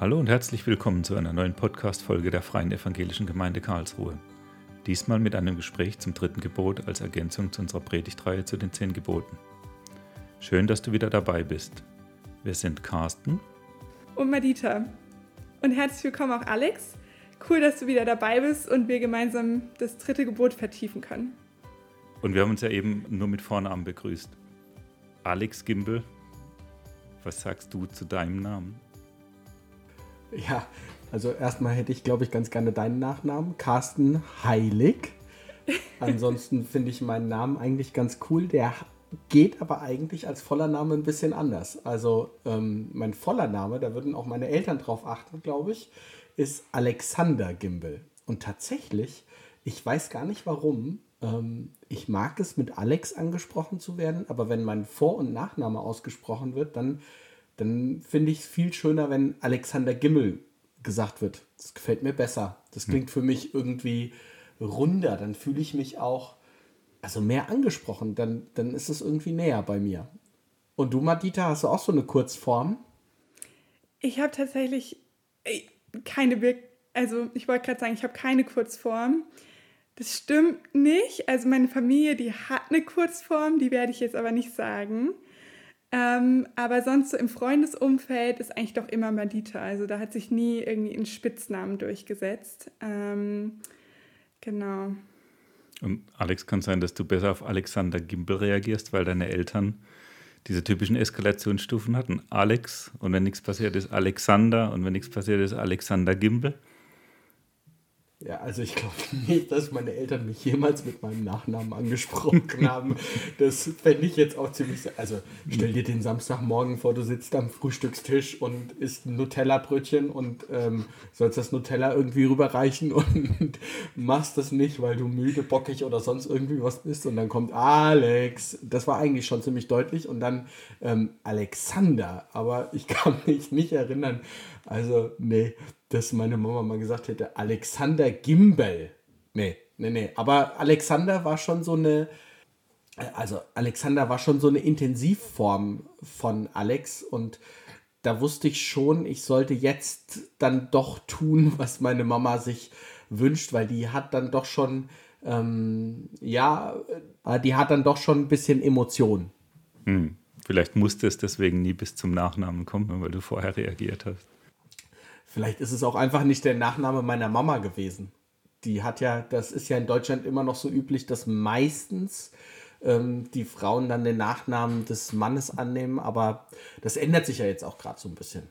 Hallo und herzlich willkommen zu einer neuen Podcast-Folge der Freien Evangelischen Gemeinde Karlsruhe. Diesmal mit einem Gespräch zum dritten Gebot als Ergänzung zu unserer Predigtreihe zu den zehn Geboten. Schön, dass du wieder dabei bist. Wir sind Carsten und Madita. Und herzlich willkommen auch Alex. Cool, dass du wieder dabei bist und wir gemeinsam das dritte Gebot vertiefen können. Und wir haben uns ja eben nur mit Vornamen begrüßt. Alex Gimbel, was sagst du zu deinem Namen? Ja, also erstmal hätte ich, glaube ich, ganz gerne deinen Nachnamen, Carsten Heilig. Ansonsten finde ich meinen Namen eigentlich ganz cool. Der geht aber eigentlich als voller Name ein bisschen anders. Also ähm, mein voller Name, da würden auch meine Eltern drauf achten, glaube ich, ist Alexander Gimbel. Und tatsächlich, ich weiß gar nicht warum, ähm, ich mag es mit Alex angesprochen zu werden, aber wenn mein Vor- und Nachname ausgesprochen wird, dann dann finde ich es viel schöner, wenn Alexander Gimmel gesagt wird. Das gefällt mir besser. Das klingt für mich irgendwie runder. Dann fühle ich mich auch also mehr angesprochen. Dann, dann ist es irgendwie näher bei mir. Und du, Madita, hast du auch so eine Kurzform? Ich habe tatsächlich äh, keine, Wir also ich wollte gerade sagen, ich habe keine Kurzform. Das stimmt nicht. Also meine Familie, die hat eine Kurzform, die werde ich jetzt aber nicht sagen. Ähm, aber sonst so im Freundesumfeld ist eigentlich doch immer Madita. Also da hat sich nie irgendwie ein Spitznamen durchgesetzt. Ähm, genau. Und Alex, kann sein, dass du besser auf Alexander Gimbel reagierst, weil deine Eltern diese typischen Eskalationsstufen hatten. Alex und wenn nichts passiert ist Alexander und wenn nichts passiert ist Alexander Gimbel. Ja, also ich glaube nicht, dass meine Eltern mich jemals mit meinem Nachnamen angesprochen haben. Das fände ich jetzt auch ziemlich. Also stell dir den Samstagmorgen vor, du sitzt am Frühstückstisch und isst ein Nutella-Brötchen und ähm, sollst das Nutella irgendwie rüberreichen und machst das nicht, weil du müde, bockig oder sonst irgendwie was bist. Und dann kommt Alex. Das war eigentlich schon ziemlich deutlich. Und dann ähm, Alexander. Aber ich kann mich nicht erinnern. Also, nee, dass meine Mama mal gesagt hätte, Alexander Gimbel. Nee, nee, nee. Aber Alexander war schon so eine, also Alexander war schon so eine Intensivform von Alex und da wusste ich schon, ich sollte jetzt dann doch tun, was meine Mama sich wünscht, weil die hat dann doch schon, ähm, ja, äh, die hat dann doch schon ein bisschen Emotion. Hm. Vielleicht musste es deswegen nie bis zum Nachnamen kommen, weil du vorher reagiert hast. Vielleicht ist es auch einfach nicht der Nachname meiner Mama gewesen. Die hat ja, das ist ja in Deutschland immer noch so üblich, dass meistens ähm, die Frauen dann den Nachnamen des Mannes annehmen, aber das ändert sich ja jetzt auch gerade so ein bisschen.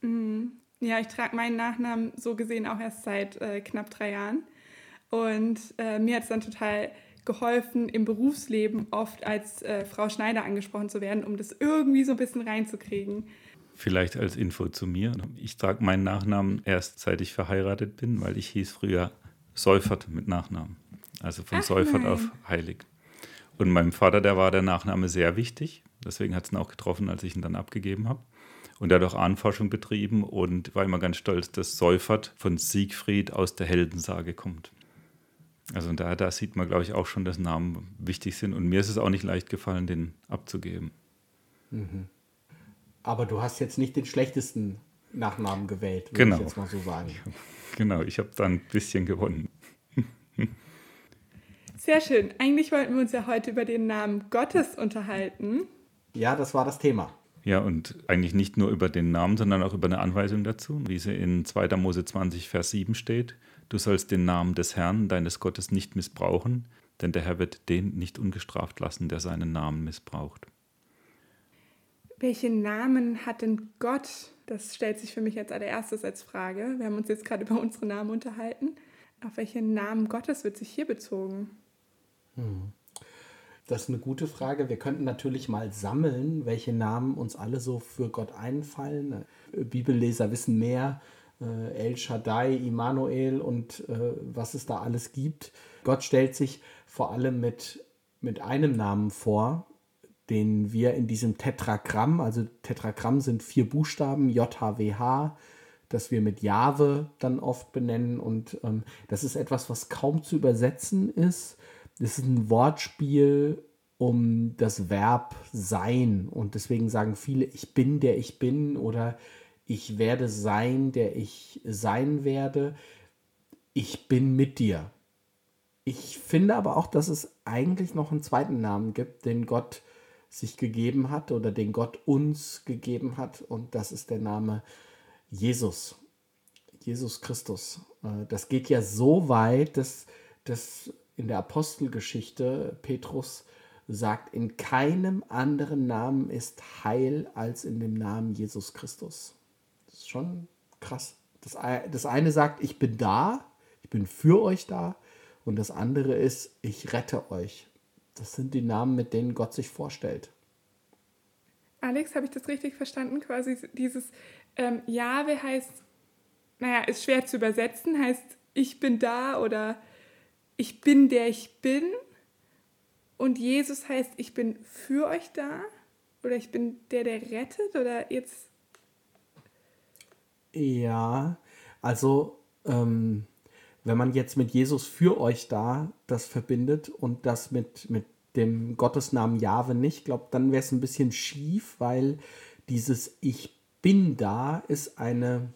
Mhm. Ja, ich trage meinen Nachnamen so gesehen auch erst seit äh, knapp drei Jahren. Und äh, mir hat es dann total geholfen, im Berufsleben oft als äh, Frau Schneider angesprochen zu werden, um das irgendwie so ein bisschen reinzukriegen. Vielleicht als Info zu mir. Ich trage meinen Nachnamen erst seit ich verheiratet bin, weil ich hieß früher Seufert mit Nachnamen. Also von Ach, Seufert nein. auf Heilig. Und meinem Vater, der war der Nachname sehr wichtig. Deswegen hat es ihn auch getroffen, als ich ihn dann abgegeben habe. Und er hat auch Ahnforschung betrieben und war immer ganz stolz, dass Seufert von Siegfried aus der Heldensage kommt. Also da, da sieht man, glaube ich, auch schon, dass Namen wichtig sind. Und mir ist es auch nicht leicht gefallen, den abzugeben. Mhm. Aber du hast jetzt nicht den schlechtesten Nachnamen gewählt, würde genau. ich jetzt mal so sagen. Genau, ich habe da ein bisschen gewonnen. Sehr schön. Eigentlich wollten wir uns ja heute über den Namen Gottes unterhalten. Ja, das war das Thema. Ja, und eigentlich nicht nur über den Namen, sondern auch über eine Anweisung dazu, wie sie in 2. Mose 20, Vers 7 steht. Du sollst den Namen des Herrn, deines Gottes, nicht missbrauchen, denn der Herr wird den nicht ungestraft lassen, der seinen Namen missbraucht. Welche Namen hat denn Gott? Das stellt sich für mich als allererstes als Frage. Wir haben uns jetzt gerade über unsere Namen unterhalten. Auf welche Namen Gottes wird sich hier bezogen? Hm. Das ist eine gute Frage. Wir könnten natürlich mal sammeln, welche Namen uns alle so für Gott einfallen. Bibelleser wissen mehr. Äh, El Shaddai, Immanuel und äh, was es da alles gibt. Gott stellt sich vor allem mit, mit einem Namen vor, den wir in diesem Tetragramm, also Tetragramm sind vier Buchstaben, JHWH, das wir mit Jahwe dann oft benennen. Und ähm, das ist etwas, was kaum zu übersetzen ist. Das ist ein Wortspiel um das Verb sein. Und deswegen sagen viele, ich bin der ich bin oder ich werde sein, der ich sein werde, ich bin mit dir. Ich finde aber auch, dass es eigentlich noch einen zweiten Namen gibt, den Gott sich gegeben hat oder den Gott uns gegeben hat und das ist der Name Jesus. Jesus Christus. Äh, das geht ja so weit, dass, dass in der Apostelgeschichte Petrus sagt, in keinem anderen Namen ist Heil als in dem Namen Jesus Christus. Das ist schon krass. Das, das eine sagt, ich bin da, ich bin für euch da. Und das andere ist, ich rette euch. Das sind die Namen, mit denen Gott sich vorstellt. Alex, habe ich das richtig verstanden? Quasi dieses ähm, Jahwe heißt, naja, ist schwer zu übersetzen, heißt ich bin da oder ich bin der ich bin. Und Jesus heißt, ich bin für euch da oder ich bin der, der rettet oder jetzt. Ja, also ähm, wenn man jetzt mit Jesus für euch da das verbindet und das mit, mit dem Gottesnamen Jahwe nicht, glaube dann wäre es ein bisschen schief, weil dieses Ich bin da ist eine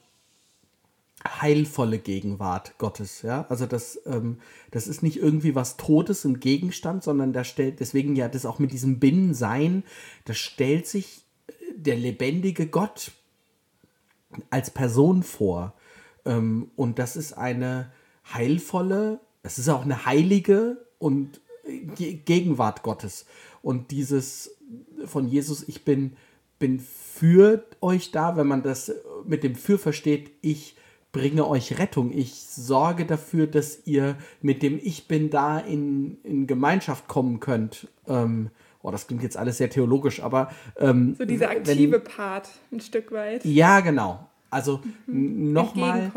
heilvolle Gegenwart Gottes. Ja? Also das, ähm, das ist nicht irgendwie was Totes, ein Gegenstand, sondern da stellt, deswegen ja das auch mit diesem Binnensein, da stellt sich äh, der lebendige Gott als Person vor. Ähm, und das ist eine heilvolle, es ist auch eine heilige und Gegenwart Gottes. Und dieses von Jesus, ich bin, bin für euch da, wenn man das mit dem für versteht, ich bringe euch Rettung. Ich sorge dafür, dass ihr mit dem Ich bin da in, in Gemeinschaft kommen könnt. Ähm, oh, das klingt jetzt alles sehr theologisch, aber. Ähm, so dieser aktive wenn, Part ein Stück weit. Ja, genau. Also mhm. nochmal.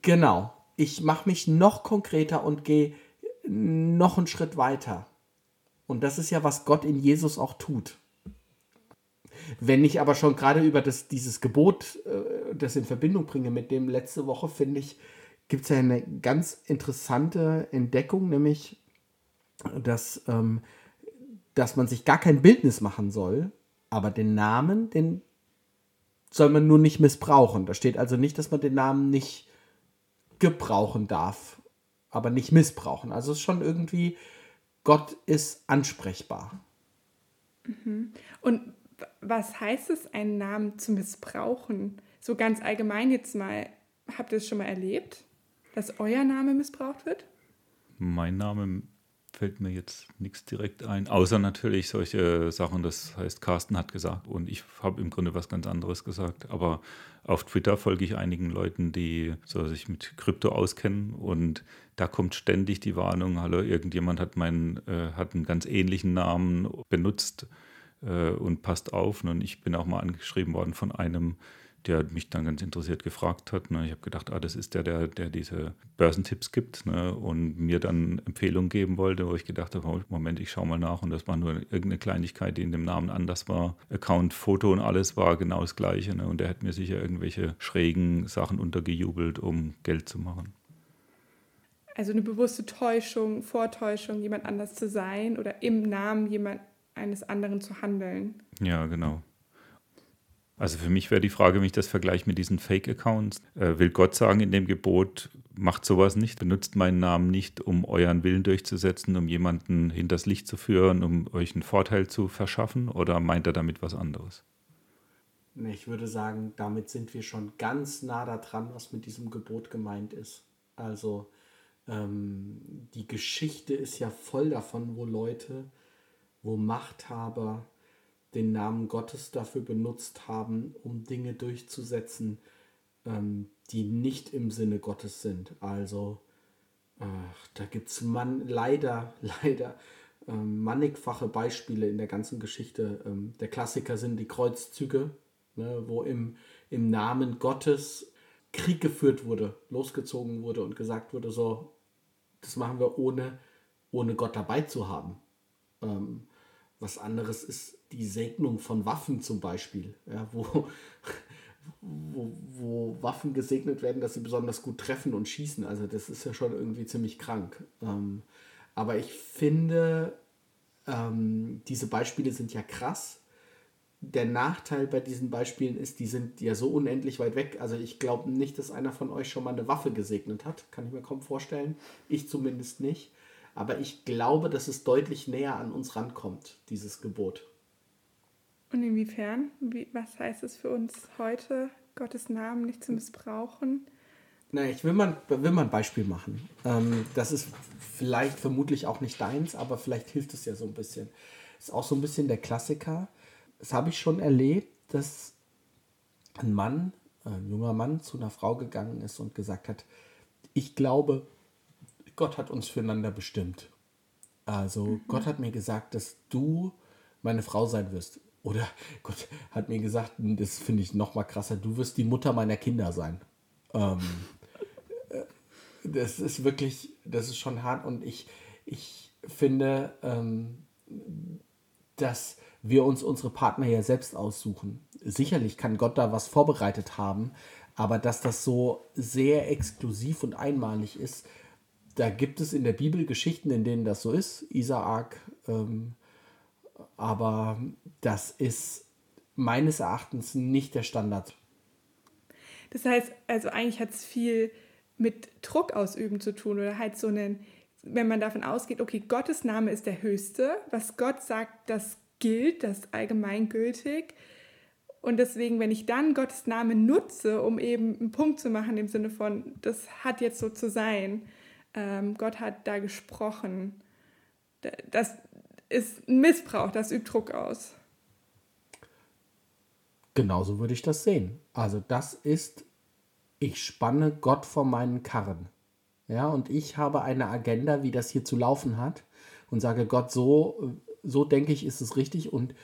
Genau ich mache mich noch konkreter und gehe noch einen Schritt weiter. Und das ist ja, was Gott in Jesus auch tut. Wenn ich aber schon gerade über das, dieses Gebot äh, das in Verbindung bringe mit dem letzte Woche, finde ich, gibt es ja eine ganz interessante Entdeckung, nämlich, dass, ähm, dass man sich gar kein Bildnis machen soll, aber den Namen, den soll man nur nicht missbrauchen. Da steht also nicht, dass man den Namen nicht gebrauchen darf, aber nicht missbrauchen. Also es ist schon irgendwie, Gott ist ansprechbar. Mhm. Und was heißt es, einen Namen zu missbrauchen? So ganz allgemein jetzt mal, habt ihr es schon mal erlebt, dass euer Name missbraucht wird? Mein Name fällt mir jetzt nichts direkt ein, außer natürlich solche Sachen, das heißt, Carsten hat gesagt und ich habe im Grunde was ganz anderes gesagt. Aber auf Twitter folge ich einigen Leuten, die so sich mit Krypto auskennen und da kommt ständig die Warnung, hallo, irgendjemand hat meinen, äh, hat einen ganz ähnlichen Namen benutzt äh, und passt auf. Und ich bin auch mal angeschrieben worden von einem der mich dann ganz interessiert gefragt hat. Ne? Ich habe gedacht, ah, das ist der, der, der diese Börsentipps gibt ne? und mir dann Empfehlungen geben wollte, wo ich gedacht habe, oh, Moment, ich schaue mal nach und das war nur irgendeine Kleinigkeit, die in dem Namen anders war. Account, Foto und alles war genau das Gleiche ne? und er hat mir sicher irgendwelche schrägen Sachen untergejubelt, um Geld zu machen. Also eine bewusste Täuschung, Vortäuschung, jemand anders zu sein oder im Namen jemand eines anderen zu handeln. Ja, genau. Also für mich wäre die Frage, wenn ich das vergleiche mit diesen Fake-Accounts, äh, will Gott sagen in dem Gebot, macht sowas nicht, benutzt meinen Namen nicht, um euren Willen durchzusetzen, um jemanden hinters Licht zu führen, um euch einen Vorteil zu verschaffen oder meint er damit was anderes? Ich würde sagen, damit sind wir schon ganz nah daran, was mit diesem Gebot gemeint ist. Also ähm, die Geschichte ist ja voll davon, wo Leute, wo Machthaber, den Namen Gottes dafür benutzt haben, um Dinge durchzusetzen, ähm, die nicht im Sinne Gottes sind. Also ach, da gibt es leider, leider ähm, mannigfache Beispiele in der ganzen Geschichte. Ähm, der Klassiker sind die Kreuzzüge, ne, wo im, im Namen Gottes Krieg geführt wurde, losgezogen wurde und gesagt wurde, so, das machen wir ohne, ohne Gott dabei zu haben. Ähm, was anderes ist die Segnung von Waffen zum Beispiel, ja, wo, wo, wo, Waffen gesegnet werden, dass sie besonders gut treffen und schießen. Also das ist ja schon irgendwie ziemlich krank. Ähm, aber ich finde, ähm, diese Beispiele sind ja krass, der Nachteil bei diesen Beispielen ist, die sind ja so unendlich weit weg. Also ich glaube nicht, dass einer von euch schon mal eine Waffe gesegnet hat. Kann ich mir kaum vorstellen. Ich zumindest nicht. Aber ich glaube, dass es deutlich näher an uns rankommt, dieses Gebot. Und inwiefern? Wie, was heißt es für uns heute, Gottes Namen nicht zu missbrauchen? Na, ich will mal, will mal ein Beispiel machen. Ähm, das ist vielleicht vermutlich auch nicht deins, aber vielleicht hilft es ja so ein bisschen. Ist auch so ein bisschen der Klassiker. Das habe ich schon erlebt, dass ein Mann, ein junger Mann zu einer Frau gegangen ist und gesagt hat, ich glaube, Gott hat uns füreinander bestimmt. Also mhm. Gott hat mir gesagt, dass du meine Frau sein wirst. Oder Gott hat mir gesagt, das finde ich noch mal krasser, du wirst die Mutter meiner Kinder sein. Ähm, äh, das ist wirklich, das ist schon hart und ich, ich finde, ähm, dass wir uns unsere Partner ja selbst aussuchen. Sicherlich kann Gott da was vorbereitet haben, aber dass das so sehr exklusiv und einmalig ist, da gibt es in der Bibel Geschichten, in denen das so ist. Isaak, ähm, aber das ist meines Erachtens nicht der Standard. Das heißt, also eigentlich hat es viel mit Druck ausüben zu tun oder halt so einen, wenn man davon ausgeht, okay, Gottes Name ist der höchste, was Gott sagt, das gilt, das ist allgemeingültig. Und deswegen, wenn ich dann Gottes Name nutze, um eben einen Punkt zu machen im Sinne von, das hat jetzt so zu sein, ähm, Gott hat da gesprochen, das ist ein Missbrauch, das übt Druck aus. Genauso würde ich das sehen. Also das ist, ich spanne Gott vor meinen Karren. Ja, und ich habe eine Agenda, wie das hier zu laufen hat und sage Gott, so, so denke ich, ist es richtig und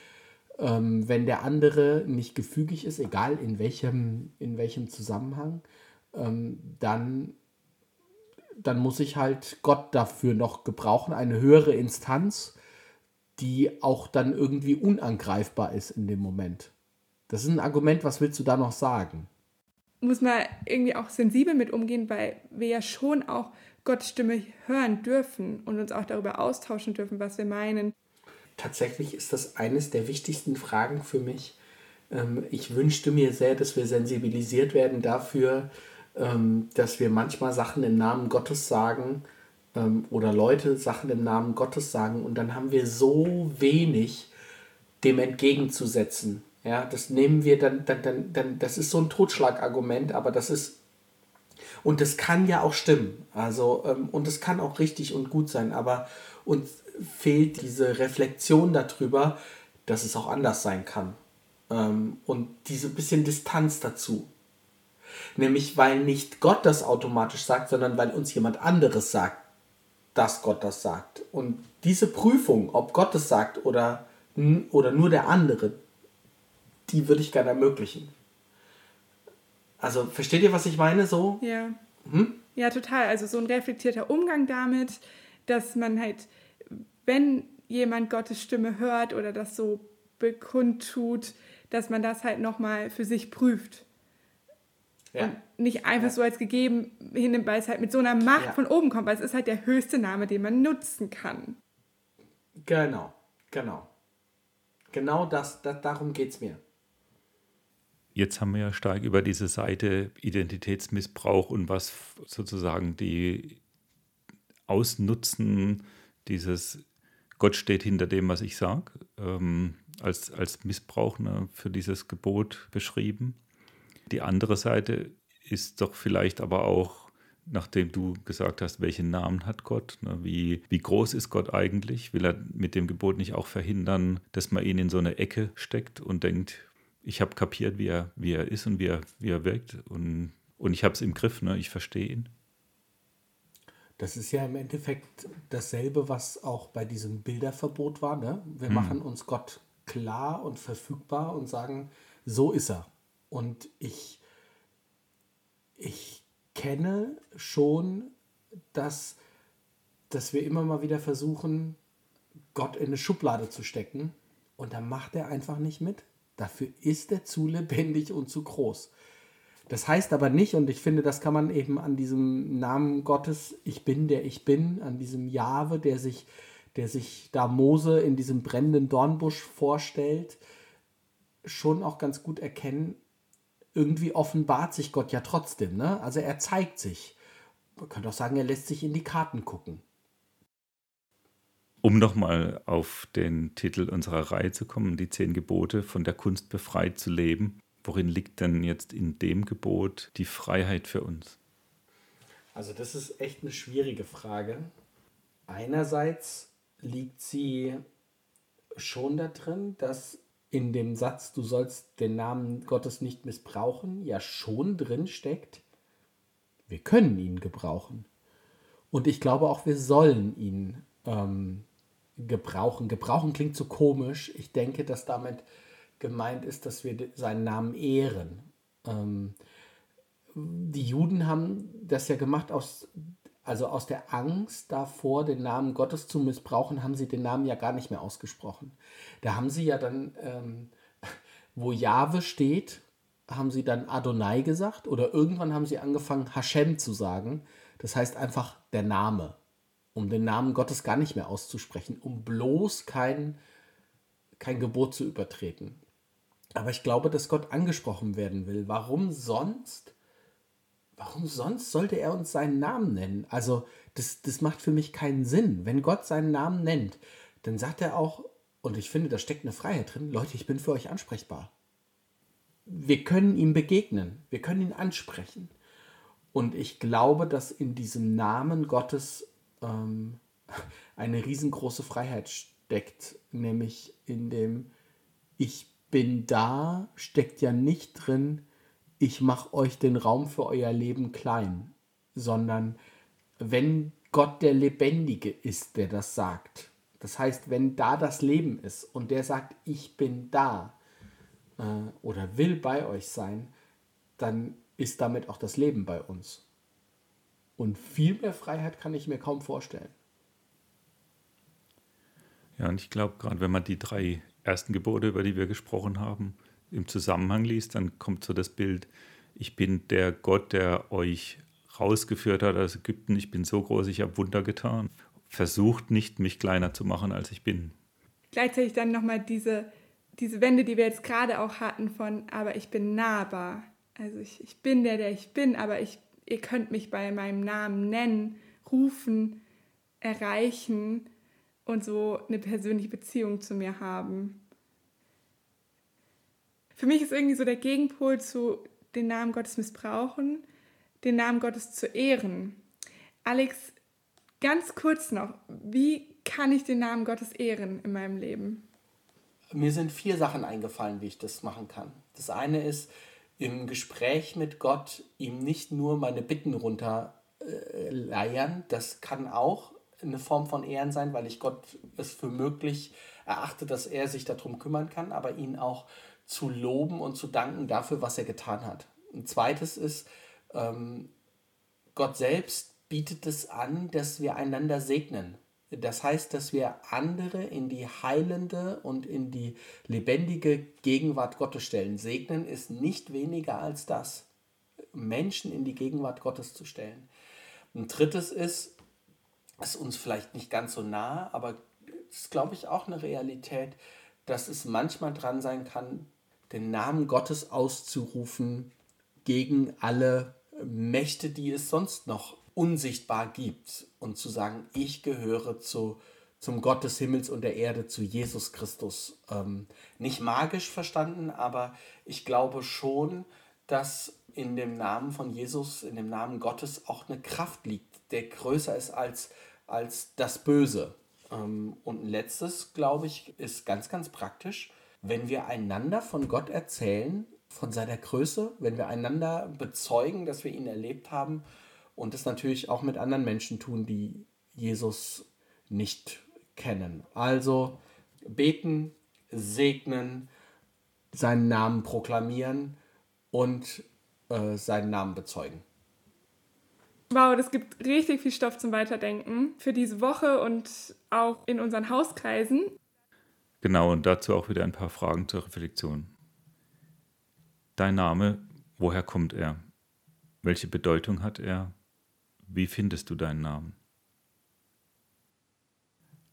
ähm, wenn der andere nicht gefügig ist, egal in welchem, in welchem Zusammenhang, ähm, dann, dann muss ich halt Gott dafür noch gebrauchen, eine höhere Instanz, die auch dann irgendwie unangreifbar ist in dem Moment. Das ist ein Argument, was willst du da noch sagen? Muss man irgendwie auch sensibel mit umgehen, weil wir ja schon auch Gottes Stimme hören dürfen und uns auch darüber austauschen dürfen, was wir meinen. Tatsächlich ist das eines der wichtigsten Fragen für mich. Ähm, ich wünschte mir sehr, dass wir sensibilisiert werden dafür, ähm, dass wir manchmal Sachen im Namen Gottes sagen, ähm, oder Leute Sachen im Namen Gottes sagen und dann haben wir so wenig dem entgegenzusetzen. Ja, das nehmen wir dann, dann, dann, dann das ist so ein Totschlagargument, aber das ist, und das kann ja auch stimmen. Also, ähm, und es kann auch richtig und gut sein, aber uns fehlt diese Reflexion darüber, dass es auch anders sein kann. Ähm, und diese bisschen Distanz dazu. Nämlich, weil nicht Gott das automatisch sagt, sondern weil uns jemand anderes sagt, dass Gott das sagt. Und diese Prüfung, ob Gott es sagt oder, oder nur der andere, die würde ich gerne ermöglichen. Also versteht ihr, was ich meine so? Ja. Hm? Ja, total. Also so ein reflektierter Umgang damit, dass man halt, wenn jemand Gottes Stimme hört oder das so bekundtut, dass man das halt nochmal für sich prüft. Ja. Und nicht einfach ja. so als gegeben hinnimmt, weil es halt mit so einer Macht ja. von oben kommt, weil es ist halt der höchste Name, den man nutzen kann. Genau, genau. Genau das, das darum geht es mir. Jetzt haben wir ja stark über diese Seite Identitätsmissbrauch und was sozusagen die Ausnutzen dieses Gott steht hinter dem, was ich sage, ähm, als, als Missbrauch ne, für dieses Gebot beschrieben. Die andere Seite ist doch vielleicht aber auch, nachdem du gesagt hast, welchen Namen hat Gott, ne, wie, wie groß ist Gott eigentlich? Will er mit dem Gebot nicht auch verhindern, dass man ihn in so eine Ecke steckt und denkt, ich habe kapiert, wie er, wie er ist und wie er, wie er wirkt und, und ich habe es im Griff, ne? ich verstehe ihn. Das ist ja im Endeffekt dasselbe, was auch bei diesem Bilderverbot war. Ne? Wir hm. machen uns Gott klar und verfügbar und sagen, so ist er. Und ich, ich kenne schon, dass, dass wir immer mal wieder versuchen, Gott in eine Schublade zu stecken. Und da macht er einfach nicht mit. Dafür ist er zu lebendig und zu groß. Das heißt aber nicht, und ich finde, das kann man eben an diesem Namen Gottes, ich bin der ich bin, an diesem Jahwe, der sich, der sich da Mose in diesem brennenden Dornbusch vorstellt, schon auch ganz gut erkennen, irgendwie offenbart sich Gott ja trotzdem. Ne? Also er zeigt sich. Man könnte auch sagen, er lässt sich in die Karten gucken. Um nochmal auf den Titel unserer Reihe zu kommen, die zehn Gebote von der Kunst befreit zu leben. Worin liegt denn jetzt in dem Gebot die Freiheit für uns? Also das ist echt eine schwierige Frage. Einerseits liegt sie schon da drin, dass in dem Satz, du sollst den Namen Gottes nicht missbrauchen, ja schon drin steckt, wir können ihn gebrauchen. Und ich glaube auch, wir sollen ihn ähm, gebrauchen. Gebrauchen klingt so komisch. Ich denke, dass damit gemeint ist, dass wir seinen Namen ehren. Ähm, die Juden haben das ja gemacht aus, also aus der Angst davor, den Namen Gottes zu missbrauchen, haben sie den Namen ja gar nicht mehr ausgesprochen. Da haben sie ja dann, ähm, wo Jahwe steht, haben sie dann Adonai gesagt oder irgendwann haben sie angefangen, Hashem zu sagen. Das heißt einfach der Name, um den Namen Gottes gar nicht mehr auszusprechen, um bloß kein, kein Gebot zu übertreten. Aber ich glaube, dass Gott angesprochen werden will. Warum sonst? Warum sonst sollte er uns seinen Namen nennen? Also, das, das macht für mich keinen Sinn. Wenn Gott seinen Namen nennt, dann sagt er auch, und ich finde, da steckt eine Freiheit drin, Leute, ich bin für euch ansprechbar. Wir können ihm begegnen, wir können ihn ansprechen. Und ich glaube, dass in diesem Namen Gottes ähm, eine riesengroße Freiheit steckt, nämlich in dem Ich bin da steckt ja nicht drin, ich mache euch den Raum für euer Leben klein, sondern wenn Gott der Lebendige ist, der das sagt, das heißt, wenn da das Leben ist und der sagt, ich bin da äh, oder will bei euch sein, dann ist damit auch das Leben bei uns. Und viel mehr Freiheit kann ich mir kaum vorstellen. Ja, und ich glaube, gerade wenn man die drei ersten Gebote, über die wir gesprochen haben, im Zusammenhang liest, dann kommt so das Bild, ich bin der Gott, der euch rausgeführt hat aus Ägypten, ich bin so groß, ich habe Wunder getan. Versucht nicht, mich kleiner zu machen, als ich bin. Gleichzeitig dann nochmal diese, diese Wende, die wir jetzt gerade auch hatten von, aber ich bin nahbar. Also ich, ich bin der, der ich bin, aber ich, ihr könnt mich bei meinem Namen nennen, rufen, erreichen und so eine persönliche Beziehung zu mir haben. Für mich ist irgendwie so der Gegenpol zu den Namen Gottes missbrauchen, den Namen Gottes zu ehren. Alex, ganz kurz noch, wie kann ich den Namen Gottes ehren in meinem Leben? Mir sind vier Sachen eingefallen, wie ich das machen kann. Das eine ist, im Gespräch mit Gott ihm nicht nur meine Bitten runterleiern, das kann auch eine Form von Ehren sein, weil ich Gott es für möglich erachte, dass er sich darum kümmern kann, aber ihn auch zu loben und zu danken dafür, was er getan hat. Ein zweites ist, ähm, Gott selbst bietet es an, dass wir einander segnen. Das heißt, dass wir andere in die heilende und in die lebendige Gegenwart Gottes stellen. Segnen ist nicht weniger als das. Menschen in die Gegenwart Gottes zu stellen. Ein drittes ist, ist uns vielleicht nicht ganz so nah, aber ist, glaube ich, auch eine Realität, dass es manchmal dran sein kann, den Namen Gottes auszurufen gegen alle Mächte, die es sonst noch unsichtbar gibt und zu sagen, ich gehöre zu, zum Gott des Himmels und der Erde, zu Jesus Christus. Ähm, nicht magisch verstanden, aber ich glaube schon, dass in dem Namen von Jesus, in dem Namen Gottes auch eine Kraft liegt, der größer ist als als das Böse. Ähm, und ein letztes, glaube ich, ist ganz, ganz praktisch, wenn wir einander von Gott erzählen, von seiner Größe, wenn wir einander bezeugen, dass wir ihn erlebt haben und das natürlich auch mit anderen Menschen tun, die Jesus nicht kennen. Also beten, segnen, seinen Namen proklamieren und äh, seinen Namen bezeugen. Wow, das gibt richtig viel Stoff zum Weiterdenken für diese Woche und auch in unseren Hauskreisen. Genau, und dazu auch wieder ein paar Fragen zur Reflexion. Dein Name, woher kommt er? Welche Bedeutung hat er? Wie findest du deinen Namen?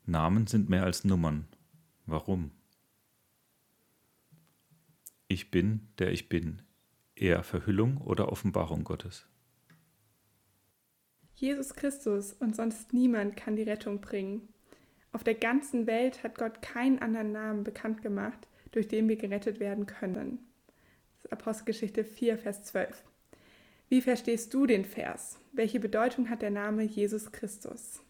Namen sind mehr als Nummern. Warum? Ich bin, der ich bin, eher Verhüllung oder Offenbarung Gottes? Jesus Christus und sonst niemand kann die Rettung bringen. Auf der ganzen Welt hat Gott keinen anderen Namen bekannt gemacht, durch den wir gerettet werden können. Apostelgeschichte 4, Vers 12. Wie verstehst du den Vers? Welche Bedeutung hat der Name Jesus Christus?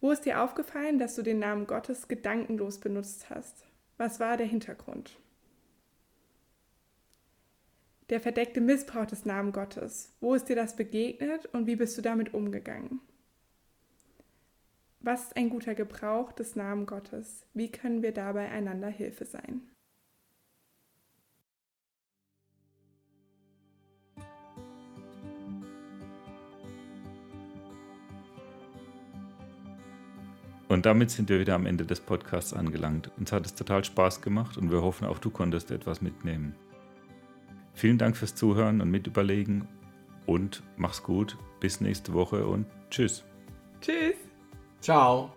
Wo ist dir aufgefallen, dass du den Namen Gottes gedankenlos benutzt hast? Was war der Hintergrund? Der verdeckte Missbrauch des Namen Gottes. Wo ist dir das begegnet und wie bist du damit umgegangen? Was ist ein guter Gebrauch des Namen Gottes? Wie können wir dabei einander Hilfe sein? Und damit sind wir wieder am Ende des Podcasts angelangt. Uns hat es total Spaß gemacht und wir hoffen, auch du konntest etwas mitnehmen. Vielen Dank fürs Zuhören und Mitüberlegen und mach's gut. Bis nächste Woche und tschüss. Tschüss. Ciao.